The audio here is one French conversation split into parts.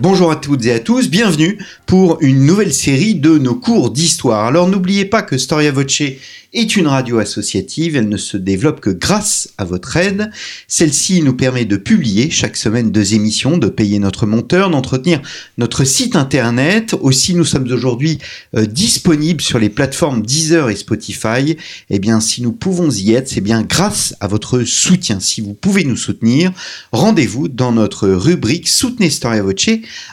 Bonjour à toutes et à tous, bienvenue pour une nouvelle série de nos cours d'histoire. Alors n'oubliez pas que Storia Voce est une radio associative, elle ne se développe que grâce à votre aide. Celle-ci nous permet de publier chaque semaine deux émissions, de payer notre monteur, d'entretenir notre site internet. Aussi, nous sommes aujourd'hui euh, disponibles sur les plateformes Deezer et Spotify. Eh bien, si nous pouvons y être, c'est bien grâce à votre soutien. Si vous pouvez nous soutenir, rendez-vous dans notre rubrique Soutenez Storia Voce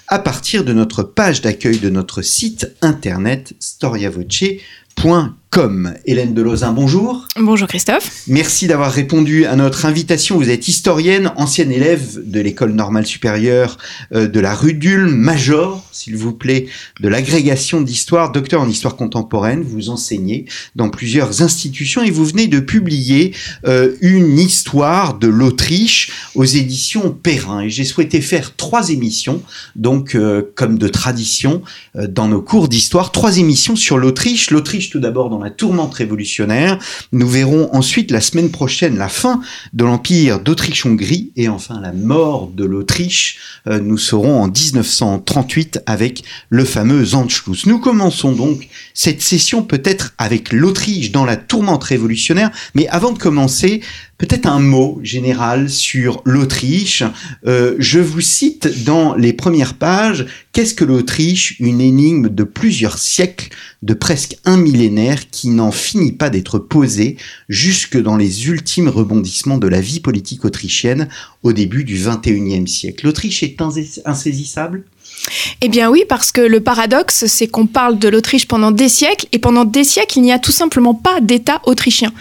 à partir de notre page d'accueil de notre site internet storiavoce.com. Comme Hélène Delozin, bonjour. Bonjour Christophe. Merci d'avoir répondu à notre invitation. Vous êtes historienne, ancienne élève de l'école normale supérieure euh, de la rue d'Ulm, major, s'il vous plaît, de l'agrégation d'histoire, docteur en histoire contemporaine. Vous enseignez dans plusieurs institutions et vous venez de publier euh, une histoire de l'Autriche aux éditions Perrin. Et j'ai souhaité faire trois émissions, donc euh, comme de tradition, dans nos cours d'histoire, trois émissions sur l'Autriche. L'Autriche tout d'abord dans la tourmente révolutionnaire. Nous verrons ensuite la semaine prochaine la fin de l'empire d'Autriche-Hongrie et enfin la mort de l'Autriche. Euh, nous serons en 1938 avec le fameux Anschluss. Nous commençons donc cette session peut-être avec l'Autriche dans la tourmente révolutionnaire, mais avant de commencer, Peut-être un mot général sur l'Autriche. Euh, je vous cite dans les premières pages, qu'est-ce que l'Autriche Une énigme de plusieurs siècles, de presque un millénaire, qui n'en finit pas d'être posée jusque dans les ultimes rebondissements de la vie politique autrichienne au début du XXIe siècle? L'Autriche est insaisissable? Eh bien oui, parce que le paradoxe, c'est qu'on parle de l'Autriche pendant des siècles, et pendant des siècles, il n'y a tout simplement pas d'État autrichien.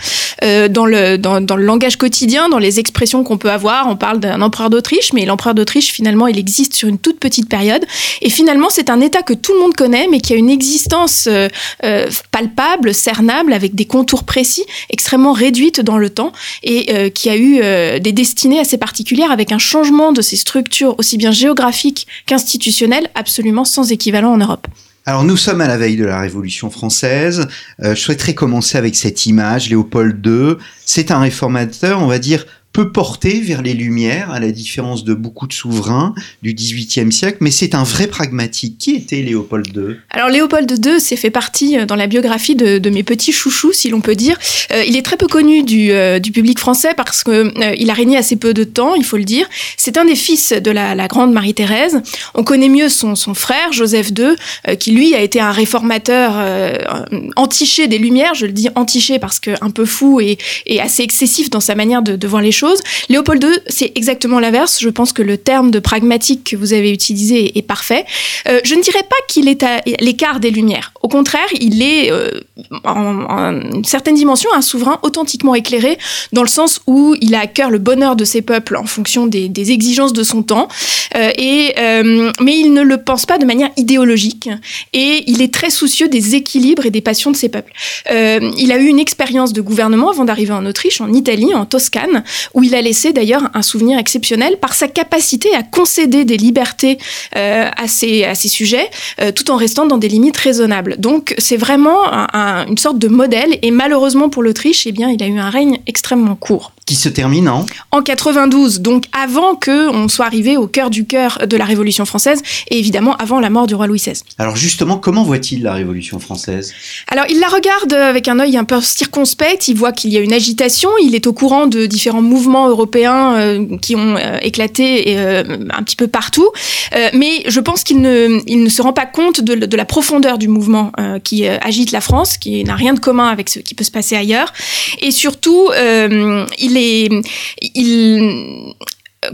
Euh, dans, le, dans, dans, le langage quotidien, dans les expressions qu'on peut avoir, on parle d'un empereur d'Autriche, mais l'empereur d'Autriche, finalement, il existe sur une toute petite période. Et finalement, c'est un État que tout le monde connaît, mais qui a une existence euh, euh palpable, cernable, avec des contours précis, extrêmement réduite dans le temps, et qui a eu des destinées assez particulières, avec un changement de ses structures, aussi bien géographiques qu'institutionnelles absolument sans équivalent en Europe. Alors nous sommes à la veille de la Révolution française. Euh, je souhaiterais commencer avec cette image, Léopold II. C'est un réformateur, on va dire, peu porté vers les Lumières, à la différence de beaucoup de souverains du XVIIIe siècle, mais c'est un vrai pragmatique. Qui était Léopold II Alors Léopold II, c'est fait partie euh, dans la biographie de, mes petits chouchous, si l'on peut dire. Euh, il est très peu connu du, euh, public français parce que euh, il a régné assez peu de temps, il faut le dire. C'est un des fils de la, grande Marie-Thérèse. On connaît mieux son, frère, Joseph II, qui lui a été un réformateur entiché des Lumières. Je le dis entiché parce que un peu fou et, assez excessif dans sa manière de voir les choses Léopold II, c'est exactement l'inverse. Je pense que le terme de pragmatique que vous avez utilisé est, parfait. Euh, je ne dirais pas qu'il est à l'écart des Lumières. Au contraire, il est euh, en, en, une certaine dimension un souverain authentiquement éclairé, dans le sens où il a à cœur le bonheur de ses peuples en fonction des, exigences de son temps. Euh, et, mais il ne le pense pas de manière idéologique. Et il est très soucieux des équilibres et des passions de ses peuples. Il a eu une expérience de gouvernement avant d'arriver en Autriche, en Italie, en Toscane, où il a laissé d'ailleurs un souvenir exceptionnel par sa capacité à concéder des libertés euh, à, ses, à ses sujets, euh, tout en restant dans des limites raisonnables. Donc c'est vraiment un, un, une sorte de modèle, et malheureusement pour l'Autriche, eh bien, il a eu un règne extrêmement court. Qui se termine en En 92, donc avant qu'on soit arrivé au cœur du cœur de la Révolution française, et évidemment avant la mort du roi Louis XVI. Alors justement, comment voit-il la Révolution française? Alors il la regarde avec un œil un peu circonspect, il voit qu'il y a une agitation, il est au courant de différents mouvements européens euh, qui ont euh, éclaté euh, un petit peu partout. mais je pense qu'il ne, il ne se rend pas compte de, de la profondeur du mouvement qui agite la France, qui n'a rien de commun avec ce qui peut se passer ailleurs. Et surtout, il est... Il,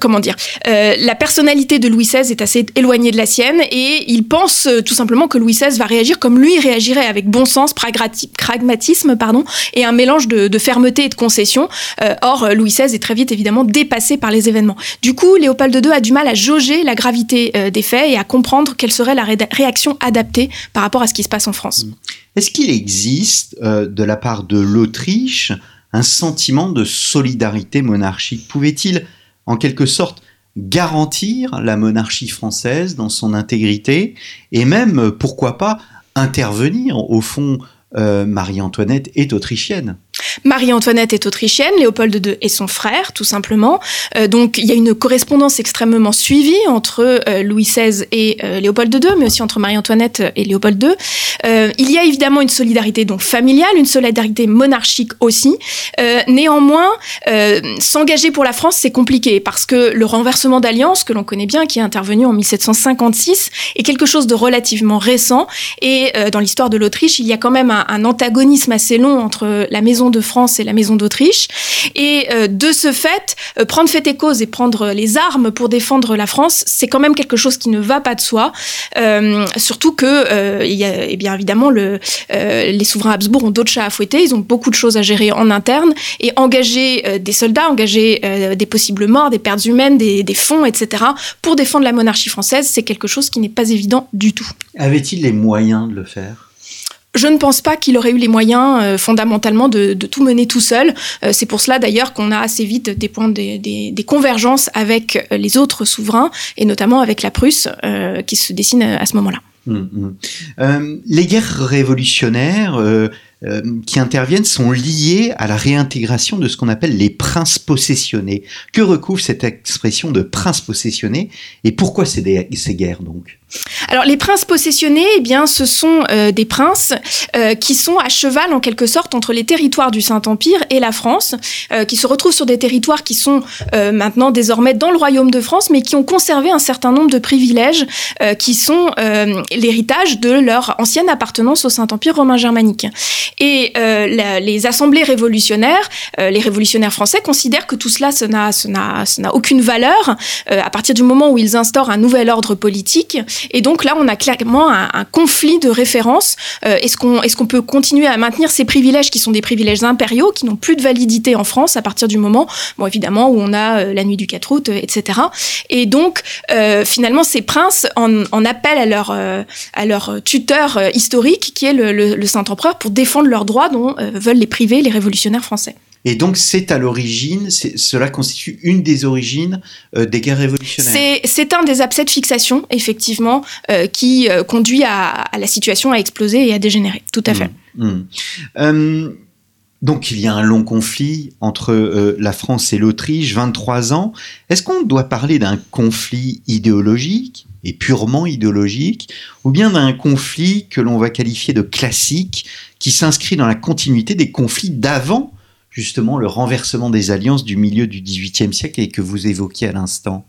comment dire, euh, la personnalité de Louis XVI est assez éloignée de la sienne et il pense euh, tout simplement que Louis XVI va réagir comme lui réagirait avec bon sens, pragmatisme pardon, et un mélange de, fermeté et de concession. Euh, or, Louis XVI est très vite évidemment dépassé par les événements. Du coup, Léopold II a du mal à jauger la gravité des faits et à comprendre quelle serait la ré réaction adaptée par rapport à ce qui se passe en France. Est-ce qu'il existe, de la part de l'Autriche, un sentiment de solidarité monarchique. Pouvait-il, en quelque sorte, garantir la monarchie française dans son intégrité et même, pourquoi pas, intervenir? Au fond euh, Marie-Antoinette est autrichienne. Marie-Antoinette est autrichienne, Léopold II est son frère, tout simplement. Euh, donc il y a une correspondance extrêmement suivie entre euh, Louis XVI et Léopold II, mais aussi entre Marie-Antoinette et Léopold II. il y a évidemment une solidarité donc familiale, une solidarité monarchique aussi. néanmoins, s'engager pour la France, c'est compliqué parce que le renversement d'alliance, que l'on connaît bien, qui est intervenu en 1756, est quelque chose de relativement récent. Et dans l'histoire de l'Autriche, il y a quand même un antagonisme assez long entre la maison de France et la maison d'Autriche. Et euh, de ce fait, euh, prendre fait et cause et prendre les armes pour défendre la France, c'est quand même quelque chose qui ne va pas de soi. Euh, surtout que, il y a, et eh bien évidemment, le, les souverains Habsbourg ont d'autres chats à fouetter. Ils ont beaucoup de choses à gérer en interne et engager des soldats, engager des possibles morts, des pertes humaines, des, des fonds, etc. pour défendre la monarchie française, c'est quelque chose qui n'est pas évident du tout. Avait-il les moyens de le faire? Je ne pense pas qu'il aurait eu les moyens euh, fondamentalement de, tout mener tout seul. Euh, c'est pour cela d'ailleurs qu'on a assez vite des points des, convergences avec euh, les autres souverains et notamment avec la Prusse qui se dessine à ce moment-là. Hum, hum. les guerres révolutionnaires qui interviennent sont liées à la réintégration de ce qu'on appelle les princes possessionnés. Que recouvre cette expression de prince possessionné et pourquoi ces, ces guerres donc? Alors les princes possessionnés, eh bien, ce sont euh, des princes euh, qui sont à cheval en quelque sorte entre les territoires du Saint-Empire et la France, euh, qui se retrouvent sur des territoires qui sont maintenant désormais dans le royaume de France, mais qui ont conservé un certain nombre de privilèges qui sont l'héritage de leur ancienne appartenance au Saint-Empire romain germanique. Et les assemblées révolutionnaires, les révolutionnaires français considèrent que tout cela, ça n'a aucune valeur à partir du moment où ils instaurent un nouvel ordre politique et donc là, on a clairement un, conflit de référence. Euh, est-ce qu'on est qu'on peut continuer à maintenir ces privilèges qui sont des privilèges impériaux, qui n'ont plus de validité en France à partir du moment, bon évidemment, où on a euh, la nuit du 4 août, etc. Et donc, euh, finalement, ces princes en, en appellent à leur, à leur tuteur historique, qui est le, le Saint-Empereur, pour défendre leurs droits dont veulent les priver les révolutionnaires français. Et donc, c'est à l'origine, cela constitue une des origines euh, des guerres révolutionnaires. C'est un des abcès de fixation, effectivement, euh, qui euh, conduit à, la situation à exploser et à dégénérer. Tout à fait. Mmh. Mmh. donc, il y a un long conflit entre la France et l'Autriche, 23 ans. Est-ce qu'on doit parler d'un conflit idéologique et purement idéologique, ou bien d'un conflit que l'on va qualifier de classique, qui s'inscrit dans la continuité des conflits d'avant justement le renversement des alliances du milieu du XVIIIe siècle et que vous évoquiez à l'instant?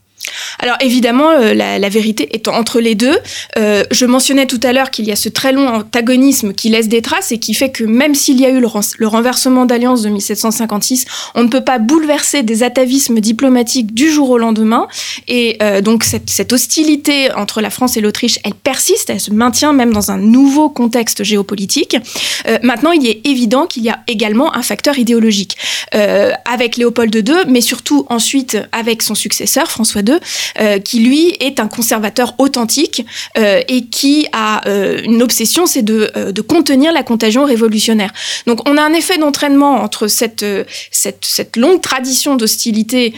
Alors évidemment, euh, la, vérité est entre les deux. Euh, je mentionnais tout à l'heure qu'il y a ce très long antagonisme qui laisse des traces et qui fait que même s'il y a eu le, renversement d'alliance de 1756, on ne peut pas bouleverser des atavismes diplomatiques du jour au lendemain. Et euh, donc cette, hostilité entre la France et l'Autriche, elle persiste, elle se maintient même dans un nouveau contexte géopolitique. maintenant, il est évident qu'il y a également un facteur idéologique avec Léopold II, mais surtout ensuite avec son successeur François II euh, qui lui est un conservateur authentique euh, et qui a euh, une obsession, c'est de, contenir la contagion révolutionnaire. Donc on a un effet d'entraînement entre cette, longue tradition d'hostilité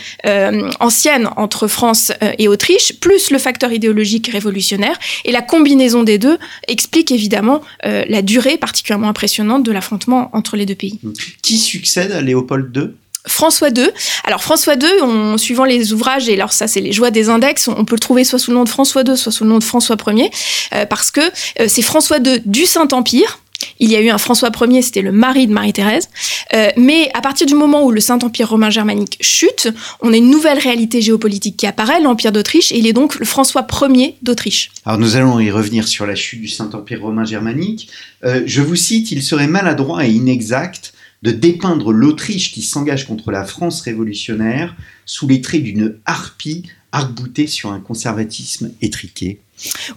ancienne entre France et Autriche, plus le facteur idéologique révolutionnaire, et la combinaison des deux explique évidemment la durée particulièrement impressionnante de l'affrontement entre les deux pays. Qui succède à Léopold II François II. Alors François II, on, suivant les ouvrages, et alors ça c'est les joies des index, on, peut le trouver soit sous le nom de François II, soit sous le nom de François Ier, euh, parce que euh, c'est François II du Saint-Empire. Il y a eu un François Ier, c'était le mari de Marie-Thérèse. Euh, mais à partir du moment où le Saint-Empire romain germanique chute, on a une nouvelle réalité géopolitique qui apparaît, l'Empire d'Autriche, et il est donc le François Ier d'Autriche. Alors nous allons y revenir sur la chute du Saint-Empire romain germanique. je vous cite, il serait maladroit et inexact de dépeindre l'Autriche qui s'engage contre la France révolutionnaire sous les traits d'une harpie arc-boutée sur un conservatisme étriqué.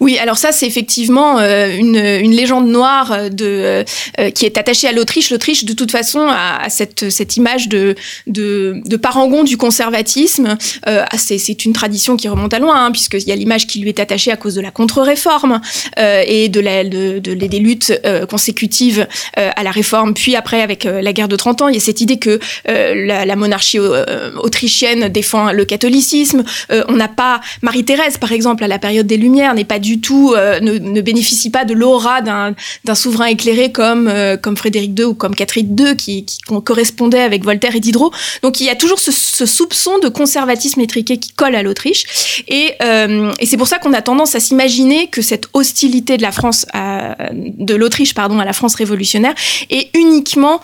Oui, alors ça c'est effectivement euh, une, légende noire de, euh, qui est attachée à l'Autriche. L'Autriche de toute façon a, cette, image de, parangon du conservatisme. Euh, ah, c'est une tradition qui remonte à loin, hein, puisqu'il y a l'image qui lui est attachée à cause de la contre-réforme euh, et de, la, de, de, des luttes euh, consécutives à la réforme, puis après avec la guerre de 30 ans, il y a cette idée que la, monarchie autrichienne défend le catholicisme. on n'a pas Marie-Thérèse, par exemple, à la période des Lumières, n'est pas du tout, euh, ne, bénéficie pas de l'aura d'un souverain éclairé comme, euh, comme Frédéric II ou comme Catherine II, qui, qui correspondait avec Voltaire et Diderot. Donc il y a toujours ce, soupçon de conservatisme étriqué qui colle à l'Autriche. Et, euh, et c'est pour ça qu'on a tendance à s'imaginer que cette hostilité de la France, de l'Autriche, pardon, à la France révolutionnaire est uniquement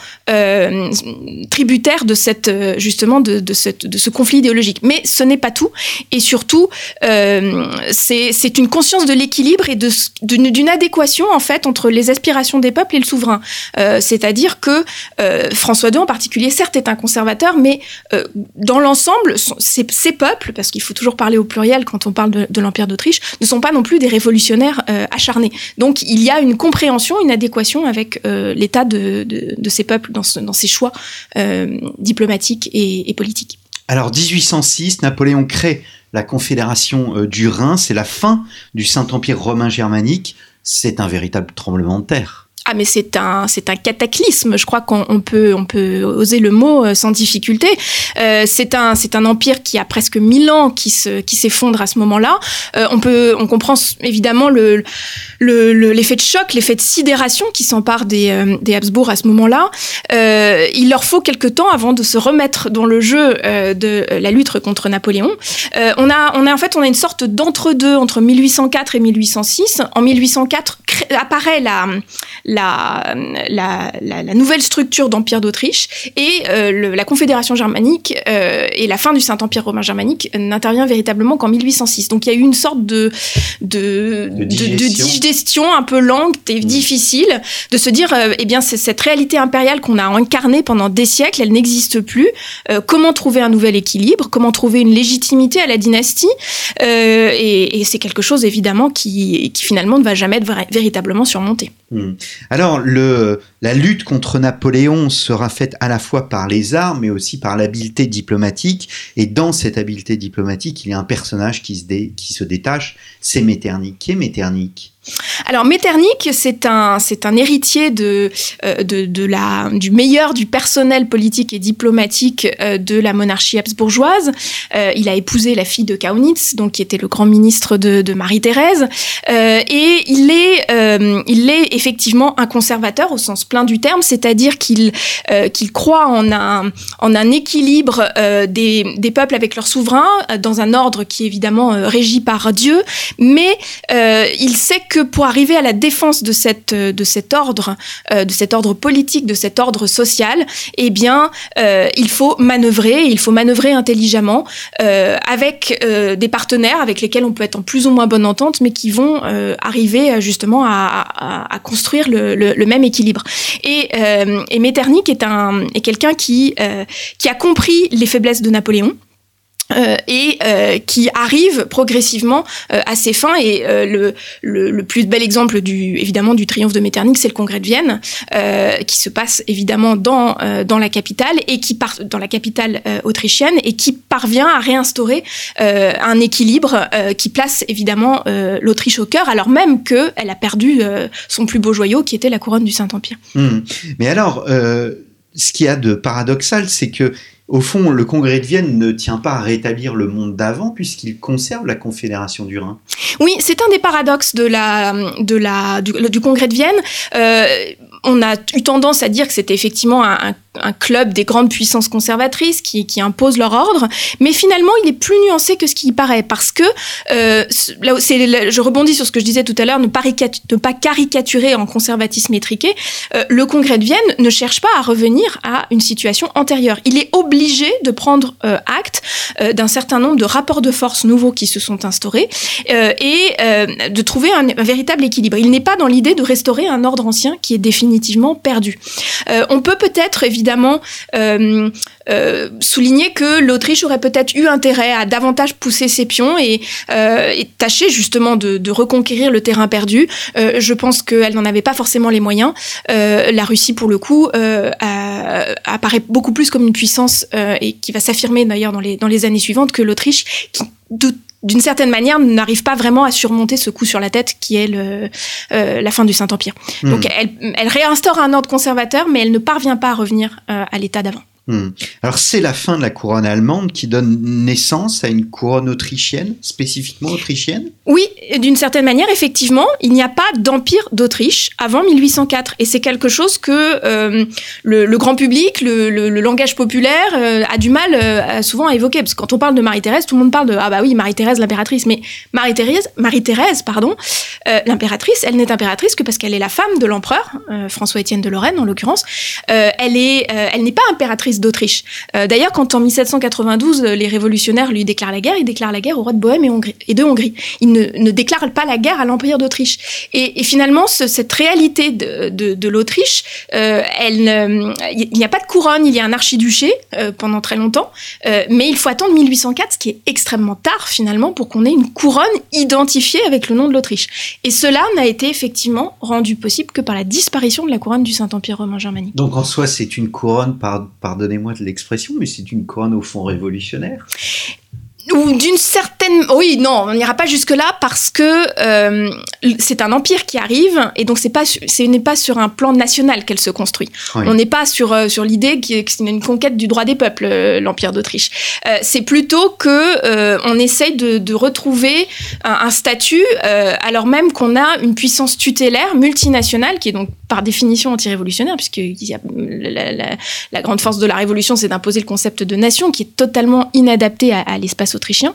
tributaire de cette, justement, de, de, cette, de ce conflit idéologique. Mais ce n'est pas tout. Et surtout, c'est une conscience de l'équilibre et d'une adéquation en fait entre les aspirations des peuples et le souverain. Euh, c'est-à-dire que euh, François II en particulier, certes, est un conservateur, mais euh, dans l'ensemble, ces, peuples, parce qu'il faut toujours parler au pluriel quand on parle de, l'Empire d'Autriche, ne sont pas non plus des révolutionnaires acharnés. Donc il y a une compréhension, une adéquation avec l'état de, de, ces peuples dans, dans ces choix diplomatiques et, et politiques. Alors 1806, Napoléon crée la Confédération euh, du Rhin, c'est la fin du Saint-Empire romain germanique, c'est un véritable tremblement de terre. Ah mais c'est un c'est un cataclysme. Je crois qu'on peut on peut oser le mot euh, sans difficulté. Euh, c'est un c'est un empire qui a presque mille ans qui se qui s'effondre à ce moment-là. Euh, on peut on comprend évidemment le l'effet le, de choc, l'effet de sidération qui s'empare des des Habsbourg à ce moment-là. Il leur faut quelque temps avant de se remettre dans le jeu de la lutte contre Napoléon. on a on a en fait on a une sorte d'entre-deux entre 1804 et 1806. En 1804 apparaît la, la, la, nouvelle structure d'Empire d'Autriche et euh, la Confédération germanique euh, et la fin du Saint-Empire romain germanique n'intervient véritablement qu'en 1806. Donc il y a eu une sorte de, de, de, digestion. un peu lente et mmh. difficile de se dire, euh, eh bien, c'est cette réalité impériale qu'on a incarnée pendant des siècles, elle n'existe plus. comment trouver un nouvel équilibre? Comment trouver une légitimité à la dynastie? Et, et c'est quelque chose, évidemment, qui, qui finalement ne va jamais être véritablement véritablement surmonter. Alors, le, la lutte contre Napoléon sera faite à la fois par les armes, mais aussi par l'habileté diplomatique. Et dans cette habileté diplomatique, il y a un personnage qui se, qui se détache, c'est Metternich. Qui est Metternich? Alors Metternich, c'est un, c'est un héritier de, euh, de, de, la, du meilleur du personnel politique et diplomatique euh, de la monarchie habsbourgeoise. Euh, il a épousé la fille de Kaunitz, donc qui était le grand ministre de, Marie-Thérèse, et il est, il est effectivement un conservateur au sens plein du terme, c'est-à-dire qu'il qu'il croit en un, en un équilibre des, des peuples avec leurs souverains dans un ordre qui est évidemment régi par Dieu, mais il sait que pour arriver à la défense de, de cet ordre, euh, de cet ordre politique, de cet ordre social, eh bien, euh, il faut manœuvrer, il faut manœuvrer intelligemment euh, avec des partenaires avec lesquels on peut être en plus ou moins bonne entente, mais qui vont arriver justement à, construire le, même équilibre. Et, et Metternich est, un, est quelqu'un qui a compris les faiblesses de Napoléon. Euh, et euh, qui arrive progressivement euh, à ses fins. Et le, plus bel exemple du évidemment du triomphe de Metternich, c'est le Congrès de Vienne, qui se passe évidemment dans la capitale et qui part dans la capitale autrichienne et qui parvient à réinstaurer un équilibre qui place évidemment l'Autriche au cœur, alors même que elle a perdu son plus beau joyau, qui était la couronne du Saint Empire. Mmh. Mais alors, ce qu'il y a de paradoxal, c'est que au fond, le congrès de Vienne ne tient pas à rétablir le monde d'avant puisqu'il conserve la Confédération du Rhin. Oui, c'est un des paradoxes du, congrès de Vienne. Euh, on a eu tendance à dire que c'était effectivement un, club des grandes puissances conservatrices qui, qui, imposent leur ordre, mais finalement il est plus nuancé que ce qui y paraît parce que euh, là, je rebondis sur ce que je disais tout à l'heure, ne, ne pas caricaturer en conservatisme étriqué. Euh, le Congrès de Vienne ne cherche pas à revenir à une situation antérieure. Il est obligé de prendre euh, acte euh, d'un certain nombre de rapports de force nouveaux qui se sont instaurés euh, et de trouver un, véritable équilibre. Il n'est pas dans l'idée de restaurer un ordre ancien qui est défini définitivement perdu. On peut peut-être évidemment souligner que l'Autriche aurait peut-être eu intérêt à davantage pousser ses pions et, tâcher justement de, reconquérir le terrain perdu. Je pense qu'elle n'en avait pas forcément les moyens. La Russie, pour le coup, apparaît beaucoup plus comme une puissance et qui va s'affirmer d'ailleurs dans les, dans les années suivantes que l'Autriche, qui d'une certaine manière, n'arrive pas vraiment à surmonter ce coup sur la tête qui est le, euh, la fin du Saint-Empire. Mmh. Donc elle, elle, réinstaure un ordre conservateur, mais elle ne parvient pas à revenir euh, à l'état d'avant. Hmm. Alors c'est la fin de la couronne allemande qui donne naissance à une couronne autrichienne, spécifiquement autrichienne? Oui, d'une certaine manière, effectivement, il n'y a pas d'empire d'Autriche avant 1804. Et c'est quelque chose que euh, le, grand public, le, langage populaire euh, a du mal euh, souvent à évoquer. Parce que quand on parle de Marie-Thérèse, tout le monde parle de « Ah bah oui, Marie-Thérèse, l'impératrice ». Mais Marie-Thérèse, Marie-Thérèse, pardon, l'impératrice, elle n'est impératrice que parce qu'elle est la femme de l'empereur, François-Étienne de Lorraine en l'occurrence. elle est, elle n'est pas impératrice d'Autriche. Euh, D'ailleurs, quand en 1792, les révolutionnaires lui déclarent la guerre, il déclare la guerre au roi de Bohême et, de Hongrie. Il ne, ne, déclare pas la guerre à l'Empire d'Autriche. Et, finalement, ce, cette réalité de, de, de l'Autriche, euh, il n'y a pas de couronne, il y a un archiduché euh, pendant très longtemps, euh, mais il faut attendre 1804, ce qui est extrêmement tard finalement, pour qu'on ait une couronne identifiée avec le nom de l'Autriche. Et cela n'a été effectivement rendu possible que par la disparition de la couronne du Saint-Empire romain germanique. Donc en soi, c'est une couronne, par, pardonnez-moi de l'expression, mais c'est une couronne au fond révolutionnaire ou d'une certaine oui non on n'ira pas jusque là parce que euh, c'est un empire qui arrive et donc c'est pas ce n'est pas sur un plan national qu'elle se construit oui. on n'est pas sur euh, sur l'idée que c'est une conquête du droit des peuples euh, l'empire d'Autriche euh, c'est plutôt que euh, on essaye de, de retrouver un, un statut alors même qu'on a une puissance tutélaire multinationale qui est donc par définition anti-révolutionnaire puisque y a la, la, la, grande force de la révolution c'est d'imposer le concept de nation qui est totalement inadapté à, à l'espace autrichien.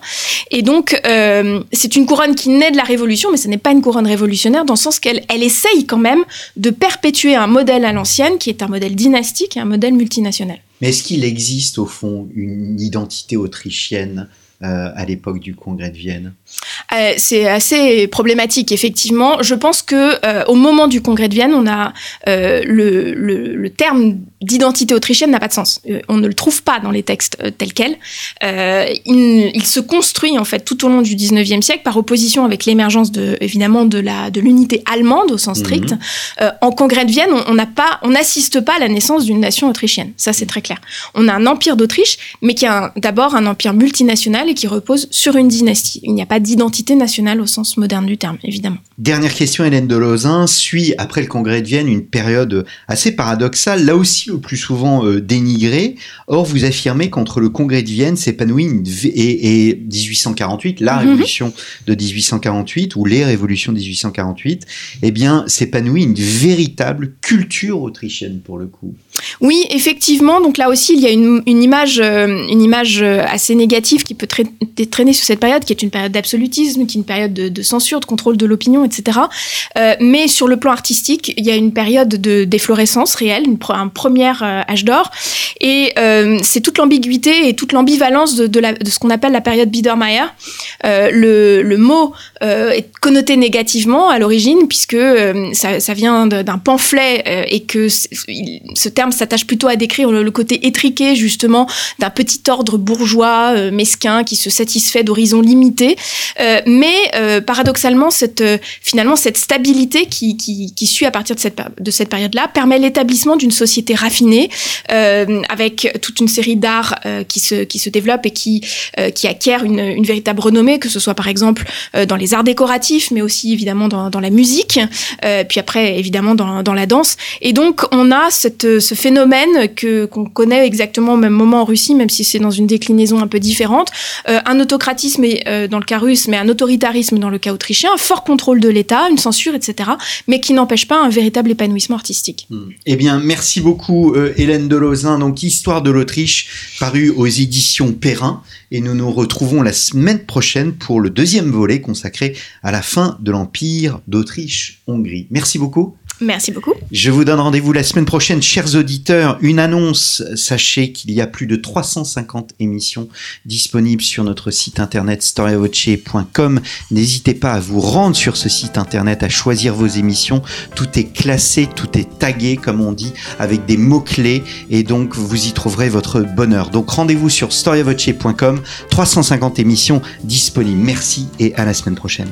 Et donc, euh, c'est une couronne qui naît de la Révolution, mais ce n'est pas une couronne révolutionnaire dans le sens qu'elle elle essaye quand même de perpétuer un modèle à l'ancienne qui est un modèle dynastique et un modèle multinational. Mais est-ce qu'il existe au fond une identité autrichienne euh, à l'époque du congrès de Vienne euh, C'est assez problématique, effectivement. Je pense que euh, au moment du congrès de Vienne, on a le, le, le, terme d'identité autrichienne n'a pas de sens. On ne le trouve pas dans les textes tels quels. Il, il, se construit en fait tout au long du 19e siècle par opposition avec l'émergence de évidemment de la de l'unité allemande au sens strict. Mmh. en congrès de Vienne, on n'a pas, on n'assiste pas à la naissance d'une nation autrichienne. Ça c'est très clair. On a un empire d'Autriche, mais qui a d'abord un empire multinational qui repose sur une dynastie. Il n'y a pas d'identité nationale au sens moderne du terme, évidemment. Dernière question, Hélène de. Suit, après le congrès de Vienne, une période assez paradoxale, là aussi le plus souvent euh, dénigrée. Or, vous affirmez qu'entre le congrès de Vienne s'épanouit et, et, 1848, la mm -hmm. révolution de 1848, ou les révolutions de 1848, eh bien, s'épanouit une véritable culture autrichienne, pour le coup. Oui, effectivement. Donc là aussi, il y a une, une image, euh, image assez négative qui peut tra traîner sur cette période, qui est une période d'absolutisme, qui est une période de, censure, de contrôle de l'opinion, etc. Euh, mais sur le plan artistique, il y a une période de d'efflorescence réelle, un premier euh, âge d'or, et euh, c'est toute l'ambiguïté et toute l'ambivalence de, ce qu'on appelle la période Biedermeier. Euh, le, le, mot est connoté négativement à l'origine, puisque ça, ça, vient d'un pamphlet et que ce terme s'attache plutôt à décrire le, côté étriqué justement d'un petit ordre bourgeois euh, mesquin qui se satisfait d'horizons limités. Euh, mais euh, paradoxalement, cette, finalement, cette stabilité qui, suit à partir de cette, de cette période-là permet l'établissement d'une société raffinée avec toute une série d'arts qui, se, qui se développent et qui, qui acquièrent une, véritable renommée, que ce soit par exemple dans les arts décoratifs, mais aussi évidemment dans, dans la musique, puis après évidemment dans, dans la danse. Et donc on a cette, ce phénomène que qu'on connaît exactement au même moment en Russie, même si c'est dans une déclinaison un peu différente, euh, un autocratisme euh, dans le cas russe, mais un autoritarisme dans le cas autrichien, un fort contrôle de l'État, une censure, etc., mais qui n'empêche pas un véritable épanouissement artistique. Hmm. Eh bien, merci beaucoup euh, Hélène Delozin. Donc, Histoire de l'Autriche, paru aux éditions Perrin, et nous nous retrouvons la semaine prochaine pour le deuxième volet consacré à la fin de l'Empire d'Autriche-Hongrie. Merci beaucoup. Merci beaucoup. Je vous donne rendez-vous la semaine prochaine, chers auditeurs. Une annonce, sachez qu'il y a plus de 350 émissions disponibles sur notre site internet storyavoce.com. N'hésitez pas à vous rendre sur ce site internet, à choisir vos émissions. Tout est classé, tout est tagué, comme on dit, avec des mots-clés, et donc vous y trouverez votre bonheur. Donc rendez-vous sur storyavoce.com, 350 émissions disponibles. Merci et à la semaine prochaine.